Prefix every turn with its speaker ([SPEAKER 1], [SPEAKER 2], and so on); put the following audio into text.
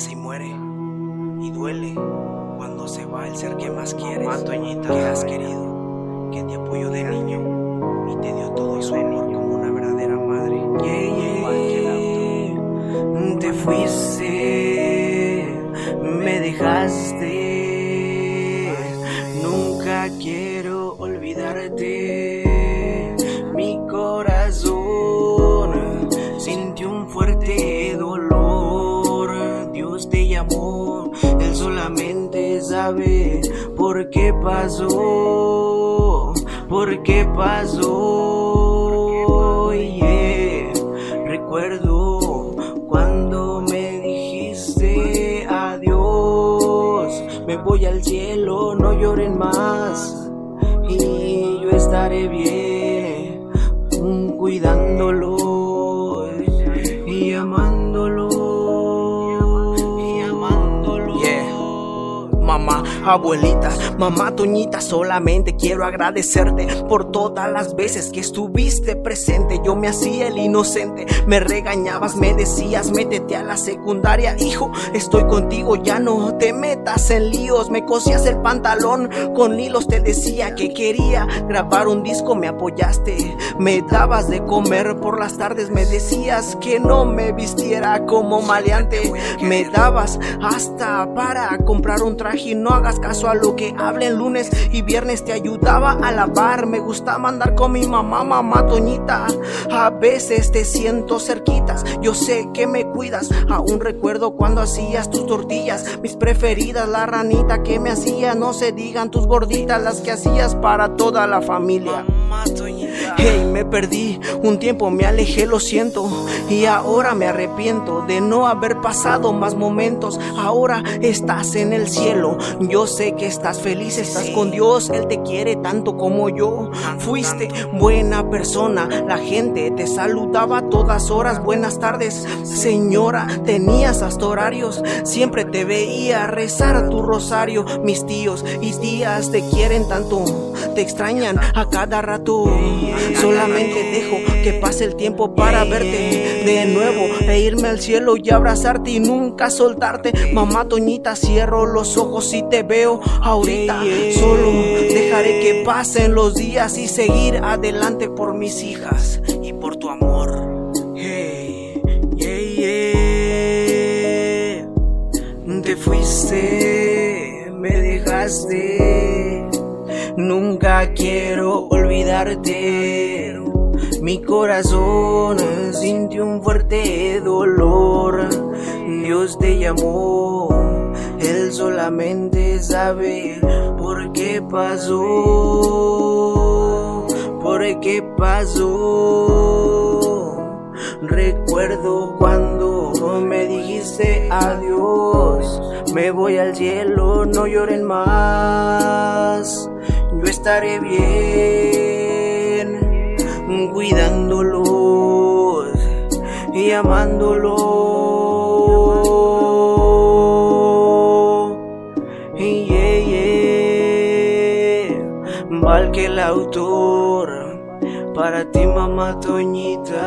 [SPEAKER 1] nace y muere. Y duele cuando se va el ser que más quieres, que has querido, que te apoyó de niño y te dio todo y su amor como una verdadera madre.
[SPEAKER 2] Yeah, yeah, Te fuiste, me dejaste. Nunca quiero olvidarte. Por qué pasó. ¿Por qué pasó? Yeah. Recuerdo cuando me dijiste adiós. Me voy al cielo, no lloren más. Y yo estaré bien, cuidándolo
[SPEAKER 1] Abuelita, mamá Toñita, solamente quiero agradecerte por todas las veces que estuviste presente. Yo me hacía el inocente, me regañabas, me decías, métete a la secundaria, hijo, estoy contigo, ya no te metas en líos. Me cosías el pantalón con hilos, te decía que quería grabar un disco, me apoyaste, me dabas de comer por las tardes, me decías que no me vistiera como maleante, me dabas hasta para comprar un traje. Y no hagas caso a lo que hablen lunes y viernes. Te ayudaba a lavar me gustaba andar con mi mamá mamá Toñita. A veces te siento cerquitas yo sé que me cuidas. Aún recuerdo cuando hacías tus tortillas mis preferidas la ranita que me hacía. No se digan tus gorditas las que hacías para toda la familia. Hey, me perdí, un tiempo me alejé, lo siento. Y ahora me arrepiento de no haber pasado más momentos. Ahora estás en el cielo. Yo sé que estás feliz, estás con Dios. Él te quiere tanto como yo. Fuiste buena persona. La gente te saludaba a todas horas. Buenas tardes, señora. Tenías hasta horarios. Siempre te veía rezar tu rosario. Mis tíos y tías te quieren tanto. Te extrañan a cada rato. Solamente dejo que pase el tiempo para verte de nuevo e irme al cielo y abrazarte y nunca soltarte. Mamá Toñita, cierro los ojos y te veo ahorita. Solo dejaré que pasen los días y seguir adelante por mis hijas y por tu amor.
[SPEAKER 2] Hey, yeah, yeah. Te fuiste, me dejaste. Nunca quiero olvidarte. Mi corazón sintió un fuerte dolor. Dios te llamó, Él solamente sabe por qué pasó. Por qué pasó. Recuerdo cuando me dijiste adiós. Me voy al cielo, no lloren más. Estaré bien, cuidándolos y amándolo. Y yeah, yeah. Val que el autor, para ti mamá Toñita.